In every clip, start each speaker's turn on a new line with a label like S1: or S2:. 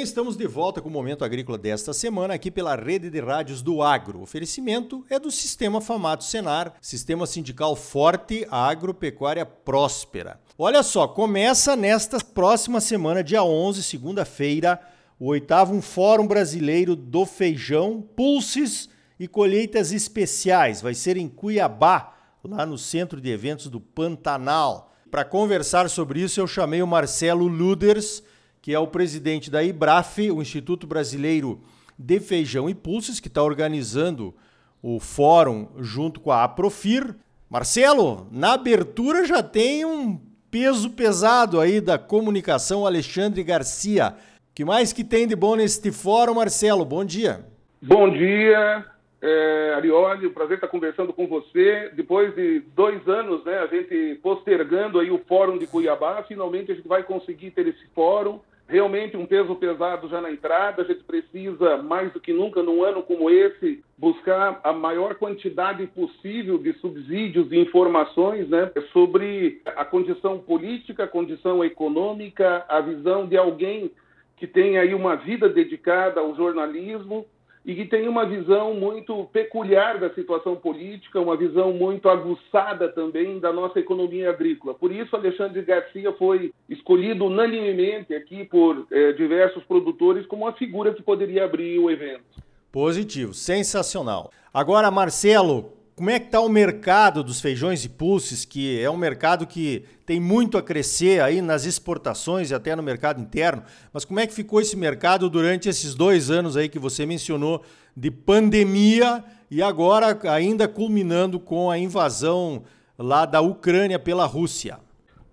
S1: bem, estamos de volta com o Momento Agrícola desta semana aqui pela Rede de Rádios do Agro. O oferecimento é do Sistema Famato Senar, Sistema Sindical Forte, Agropecuária Próspera. Olha só, começa nesta próxima semana, dia 11, segunda-feira, o oitavo Fórum Brasileiro do Feijão, Pulses e Colheitas Especiais. Vai ser em Cuiabá, lá no Centro de Eventos do Pantanal. Para conversar sobre isso, eu chamei o Marcelo Luders, que é o presidente da IBRAF, o Instituto Brasileiro de Feijão e Pulses, que está organizando o fórum junto com a Aprofir. Marcelo, na abertura já tem um peso pesado aí da comunicação, Alexandre Garcia. que mais que tem de bom neste fórum, Marcelo? Bom dia.
S2: Bom dia, é, Arioli, um prazer estar conversando com você. Depois de dois anos, né, a gente postergando aí o fórum de Cuiabá, finalmente a gente vai conseguir ter esse fórum realmente um peso pesado já na entrada. A gente precisa, mais do que nunca, num ano como esse, buscar a maior quantidade possível de subsídios e informações né, sobre a condição política, a condição econômica, a visão de alguém que tem aí uma vida dedicada ao jornalismo e que tem uma visão muito peculiar da situação política, uma visão muito aguçada também da nossa economia agrícola. Por isso, Alexandre Garcia foi escolhido unanimemente aqui por eh, diversos produtores como uma figura que poderia abrir o evento.
S1: Positivo, sensacional. Agora, Marcelo, como é que está o mercado dos feijões e pulses, que é um mercado que tem muito a crescer aí nas exportações e até no mercado interno, mas como é que ficou esse mercado durante esses dois anos aí que você mencionou de pandemia e agora ainda culminando com a invasão lá da Ucrânia pela Rússia?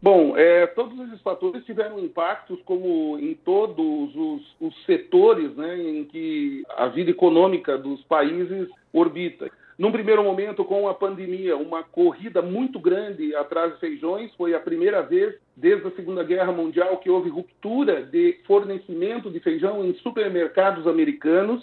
S2: Bom, é, todos esses fatores tiveram impactos, como em todos os, os setores né, em que a vida econômica dos países orbita. Num primeiro momento, com a pandemia, uma corrida muito grande atrás de feijões. Foi a primeira vez desde a Segunda Guerra Mundial que houve ruptura de fornecimento de feijão em supermercados americanos,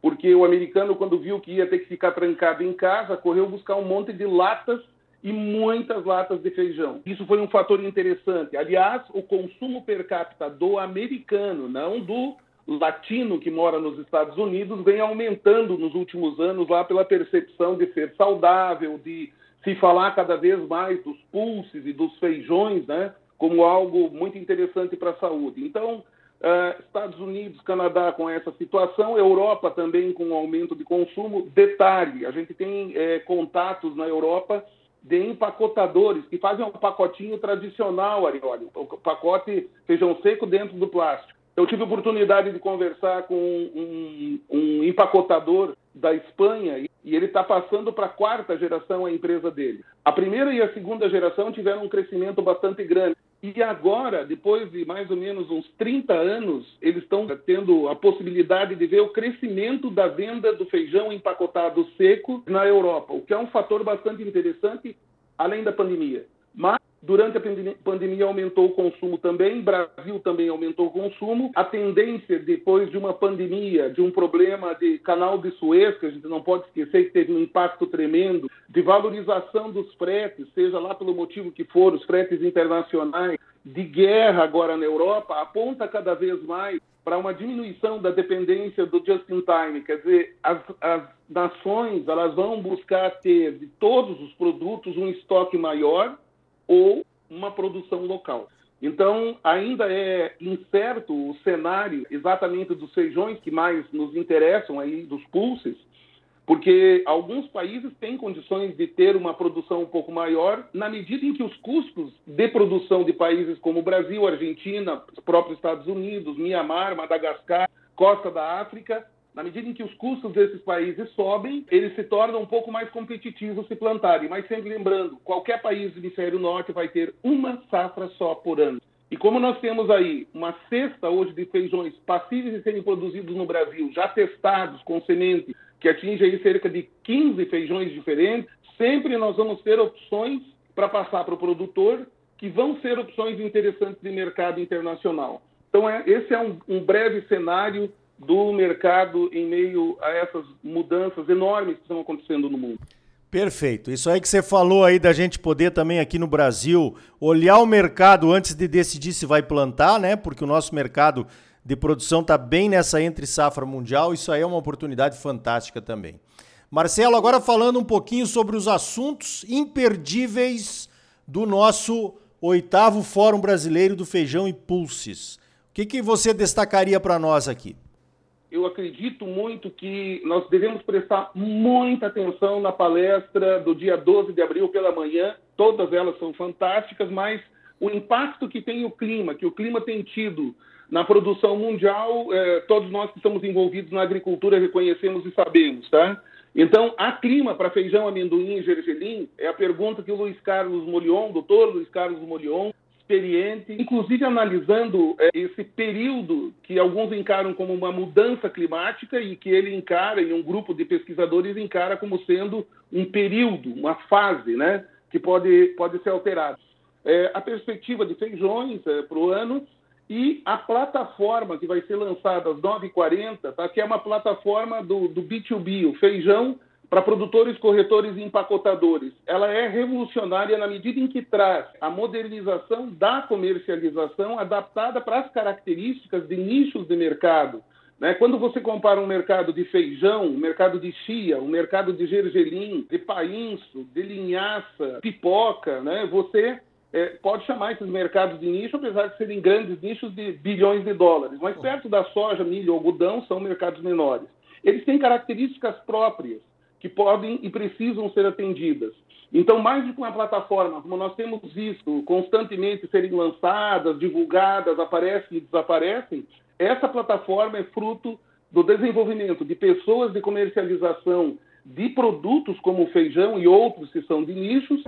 S2: porque o americano, quando viu que ia ter que ficar trancado em casa, correu buscar um monte de latas e muitas latas de feijão. Isso foi um fator interessante. Aliás, o consumo per capita do americano, não do latino que mora nos Estados Unidos vem aumentando nos últimos anos lá pela percepção de ser saudável, de se falar cada vez mais dos pulses e dos feijões, né, como algo muito interessante para a saúde. Então, uh, Estados Unidos, Canadá com essa situação, Europa também com aumento de consumo. Detalhe, a gente tem é, contatos na Europa de empacotadores que fazem um pacotinho tradicional, Arioli, o pacote feijão seco dentro do plástico. Eu tive a oportunidade de conversar com um, um empacotador da Espanha e ele está passando para a quarta geração a empresa dele. A primeira e a segunda geração tiveram um crescimento bastante grande. E agora, depois de mais ou menos uns 30 anos, eles estão tendo a possibilidade de ver o crescimento da venda do feijão empacotado seco na Europa, o que é um fator bastante interessante, além da pandemia. Durante a pandemia aumentou o consumo também, Brasil também aumentou o consumo. A tendência, depois de uma pandemia, de um problema de canal de Suez, que a gente não pode esquecer que teve um impacto tremendo, de valorização dos fretes, seja lá pelo motivo que for, os fretes internacionais, de guerra agora na Europa, aponta cada vez mais para uma diminuição da dependência do just-in-time. Quer dizer, as, as nações elas vão buscar ter de todos os produtos um estoque maior ou uma produção local. Então, ainda é incerto o cenário exatamente dos feijões que mais nos interessam aí, dos pulses, porque alguns países têm condições de ter uma produção um pouco maior, na medida em que os custos de produção de países como Brasil, Argentina, próprios Estados Unidos, Mianmar, Madagascar, Costa da África, na medida em que os custos desses países sobem, eles se tornam um pouco mais competitivos se plantarem. Mas sempre lembrando, qualquer país do hemisfério norte vai ter uma safra só por ano. E como nós temos aí uma cesta hoje de feijões passíveis de serem produzidos no Brasil, já testados com semente, que atinge aí cerca de 15 feijões diferentes, sempre nós vamos ter opções para passar para o produtor que vão ser opções interessantes de mercado internacional. Então, é, esse é um, um breve cenário do mercado em meio a essas mudanças enormes que estão acontecendo no mundo.
S1: Perfeito. Isso aí que você falou aí da gente poder também aqui no Brasil olhar o mercado antes de decidir se vai plantar, né? Porque o nosso mercado de produção está bem nessa entre safra mundial, isso aí é uma oportunidade fantástica também. Marcelo, agora falando um pouquinho sobre os assuntos imperdíveis do nosso oitavo Fórum Brasileiro do Feijão e Pulses. O que, que você destacaria para nós aqui?
S2: Eu acredito muito que nós devemos prestar muita atenção na palestra do dia 12 de abril pela manhã. Todas elas são fantásticas, mas o impacto que tem o clima, que o clima tem tido na produção mundial, eh, todos nós que estamos envolvidos na agricultura reconhecemos e sabemos, tá? Então, há clima para feijão, amendoim e gergelim? É a pergunta que o Luiz Carlos Molion, doutor Luiz Carlos Molion, experiente, inclusive analisando é, esse período que alguns encaram como uma mudança climática e que ele encara, e um grupo de pesquisadores encara como sendo um período, uma fase, né, que pode, pode ser alterada. É, a perspectiva de feijões é, para o ano e a plataforma que vai ser lançada às 9h40, tá, que é uma plataforma do, do B2B, o feijão para produtores, corretores e empacotadores. Ela é revolucionária na medida em que traz a modernização da comercialização adaptada para as características de nichos de mercado. Né? Quando você compara um mercado de feijão, um mercado de chia, um mercado de gergelim, de painço, de linhaça, pipoca, né? você é, pode chamar esses mercados de nicho, apesar de serem grandes nichos de bilhões de dólares. Mas perto da soja, milho, algodão, são mercados menores. Eles têm características próprias que podem e precisam ser atendidas. Então, mais do que uma plataforma, como nós temos visto constantemente serem lançadas, divulgadas, aparecem e desaparecem, essa plataforma é fruto do desenvolvimento de pessoas de comercialização de produtos como o feijão e outros que são de nichos.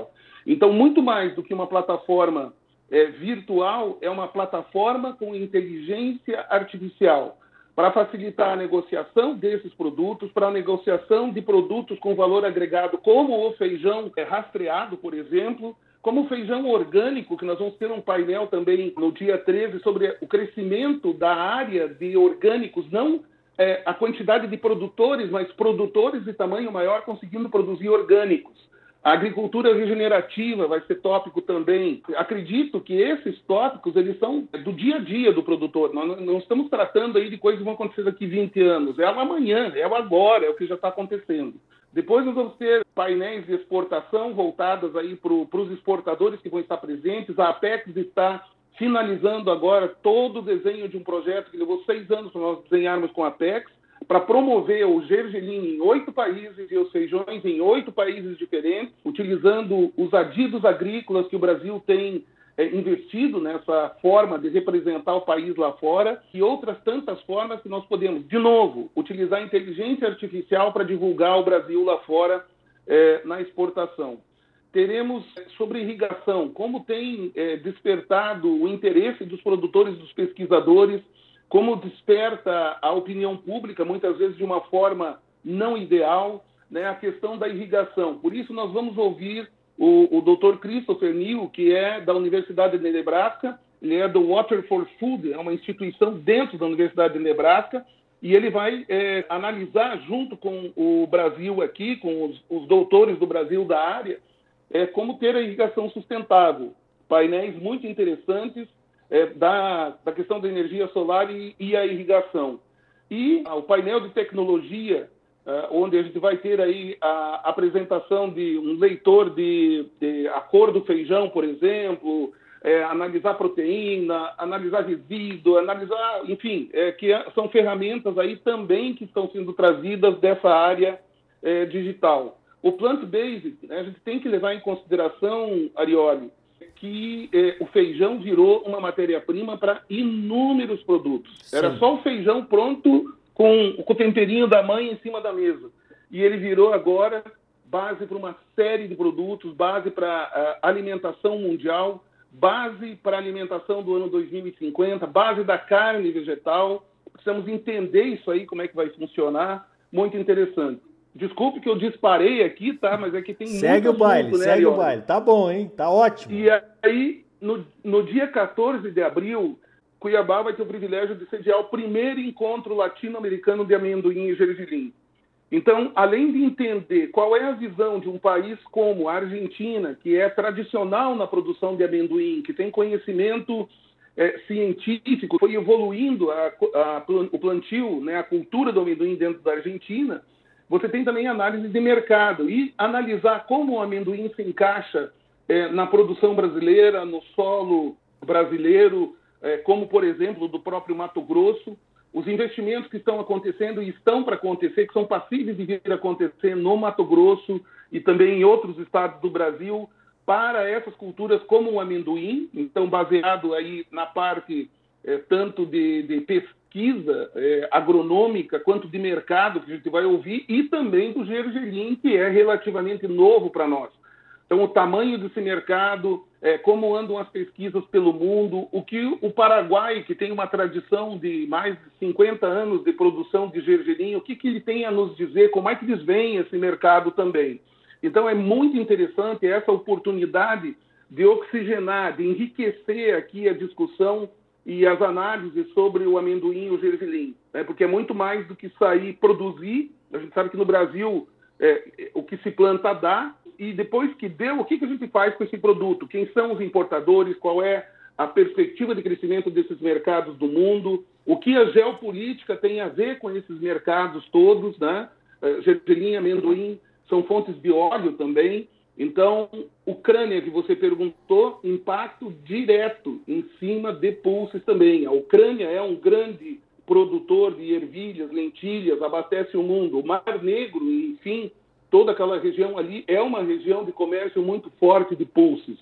S2: Então, muito mais do que uma plataforma é, virtual, é uma plataforma com inteligência artificial para facilitar a negociação desses produtos, para a negociação de produtos com valor agregado, como o feijão é rastreado, por exemplo, como o feijão orgânico, que nós vamos ter um painel também no dia 13 sobre o crescimento da área de orgânicos, não é, a quantidade de produtores, mas produtores de tamanho maior conseguindo produzir orgânicos. A agricultura regenerativa vai ser tópico também. Acredito que esses tópicos eles são do dia a dia do produtor. Nós não estamos tratando aí de coisas que vão acontecer daqui 20 anos. É o amanhã, é o agora, é o que já está acontecendo. Depois nós vamos ter painéis de exportação voltados aí para os exportadores que vão estar presentes. A Apex está finalizando agora todo o desenho de um projeto que levou seis anos para nós desenharmos com a Apex para promover o gergelim em oito países e os feijões em oito países diferentes, utilizando os adidos agrícolas que o Brasil tem é, investido nessa forma de representar o país lá fora e outras tantas formas que nós podemos, de novo, utilizar a inteligência artificial para divulgar o Brasil lá fora é, na exportação. Teremos é, sobre irrigação, como tem é, despertado o interesse dos produtores, dos pesquisadores como desperta a opinião pública, muitas vezes de uma forma não ideal, né, a questão da irrigação. Por isso, nós vamos ouvir o, o Dr. Christopher Neal, que é da Universidade de Nebraska, ele é do Water for Food, é uma instituição dentro da Universidade de Nebraska, e ele vai é, analisar, junto com o Brasil aqui, com os, os doutores do Brasil da área, é, como ter a irrigação sustentável. Painéis muito interessantes, é, da, da questão da energia solar e, e a irrigação. E ah, o painel de tecnologia, é, onde a gente vai ter aí a apresentação de um leitor de, de a cor do feijão, por exemplo, é, analisar proteína, analisar resíduo, analisar, enfim, é, que é, são ferramentas aí também que estão sendo trazidas dessa área é, digital. O plant-based, né, a gente tem que levar em consideração, Arioli, que eh, o feijão virou uma matéria-prima para inúmeros produtos. Sim. Era só o feijão pronto com, com o temperinho da mãe em cima da mesa. E ele virou agora base para uma série de produtos, base para uh, alimentação mundial, base para a alimentação do ano 2050, base da carne vegetal. Precisamos entender isso aí, como é que vai funcionar. Muito interessante. Desculpe que eu disparei aqui, tá? Mas é que tem
S1: Segue o baile, assunto, né, segue o baile. Tá bom, hein? Tá ótimo.
S2: E aí, no, no dia 14 de abril, Cuiabá vai ter o privilégio de sediar o primeiro encontro latino-americano de amendoim e gergelim. Então, além de entender qual é a visão de um país como a Argentina, que é tradicional na produção de amendoim, que tem conhecimento é, científico foi evoluindo a, a, o plantio, né, a cultura do amendoim dentro da Argentina, você tem também análise de mercado e analisar como o amendoim se encaixa é, na produção brasileira, no solo brasileiro, é, como, por exemplo, do próprio Mato Grosso. Os investimentos que estão acontecendo e estão para acontecer, que são passíveis de vir a acontecer no Mato Grosso e também em outros estados do Brasil, para essas culturas como o amendoim, então baseado aí na parte é, tanto de, de pesquisa é, agronômica quanto de mercado que a gente vai ouvir e também do gergelim que é relativamente novo para nós. Então, o tamanho desse mercado, é, como andam as pesquisas pelo mundo, o que o Paraguai, que tem uma tradição de mais de 50 anos de produção de gergelim, o que, que ele tem a nos dizer, como é que eles veem esse mercado também. Então, é muito interessante essa oportunidade de oxigenar, de enriquecer aqui a discussão e as análises sobre o amendoim e o gergelim, né? porque é muito mais do que sair produzir. A gente sabe que no Brasil é, o que se planta dá, e depois que deu, o que, que a gente faz com esse produto? Quem são os importadores? Qual é a perspectiva de crescimento desses mercados do mundo? O que a geopolítica tem a ver com esses mercados todos, né? É, gergelim, amendoim são fontes de óleo também. Então, Ucrânia, que você perguntou, impacto direto em cima de pulses também. A Ucrânia é um grande produtor de ervilhas, lentilhas, abastece o mundo. O Mar Negro, enfim, toda aquela região ali é uma região de comércio muito forte de pulses.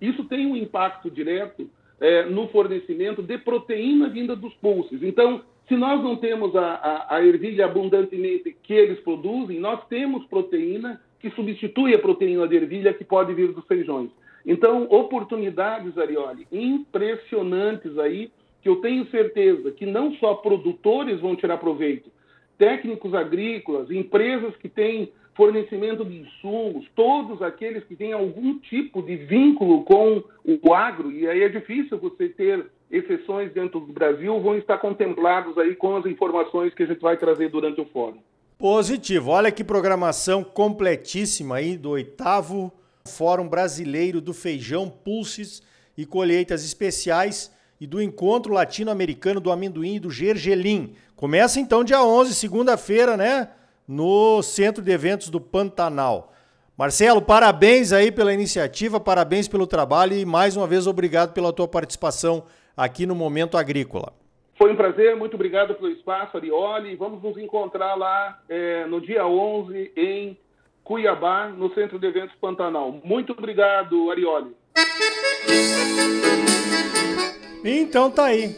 S2: Isso tem um impacto direto é, no fornecimento de proteína vinda dos pulses. Então, se nós não temos a, a, a, ervilha abundantemente que eles produzem, nós temos proteína que substitui a proteína de ervilha que pode vir dos feijões. Então, oportunidades, Arioli, impressionantes aí, que eu tenho certeza que não só produtores vão tirar proveito, técnicos agrícolas, empresas que têm fornecimento de insumos, todos aqueles que têm algum tipo de vínculo com o agro, e aí é difícil você ter exceções dentro do Brasil, vão estar contemplados aí com as informações que a gente vai trazer durante o fórum.
S1: Positivo. Olha que programação completíssima aí do oitavo Fórum Brasileiro do Feijão, Pulses e Colheitas Especiais e do Encontro Latino-Americano do Amendoim e do Gergelim. Começa então dia 11, segunda-feira, né? no Centro de Eventos do Pantanal. Marcelo, parabéns aí pela iniciativa, parabéns pelo trabalho e mais uma vez obrigado pela tua participação aqui no Momento Agrícola.
S2: Foi um prazer, muito obrigado pelo espaço, Arioli. Vamos nos encontrar lá é, no dia 11 em Cuiabá, no Centro de Eventos Pantanal. Muito obrigado, Arioli.
S1: Então tá aí.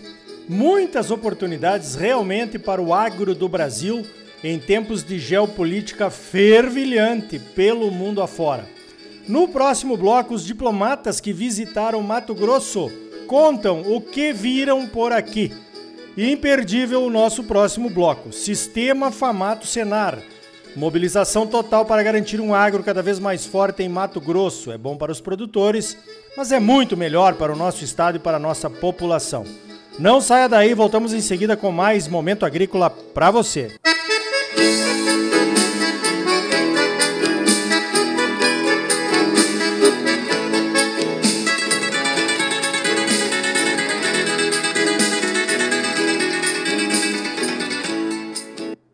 S1: Muitas oportunidades realmente para o agro do Brasil em tempos de geopolítica fervilhante pelo mundo afora. No próximo bloco, os diplomatas que visitaram Mato Grosso contam o que viram por aqui. Imperdível o nosso próximo bloco: Sistema Famato Senar. Mobilização total para garantir um agro cada vez mais forte em Mato Grosso. É bom para os produtores, mas é muito melhor para o nosso estado e para a nossa população. Não saia daí, voltamos em seguida com mais Momento Agrícola para você.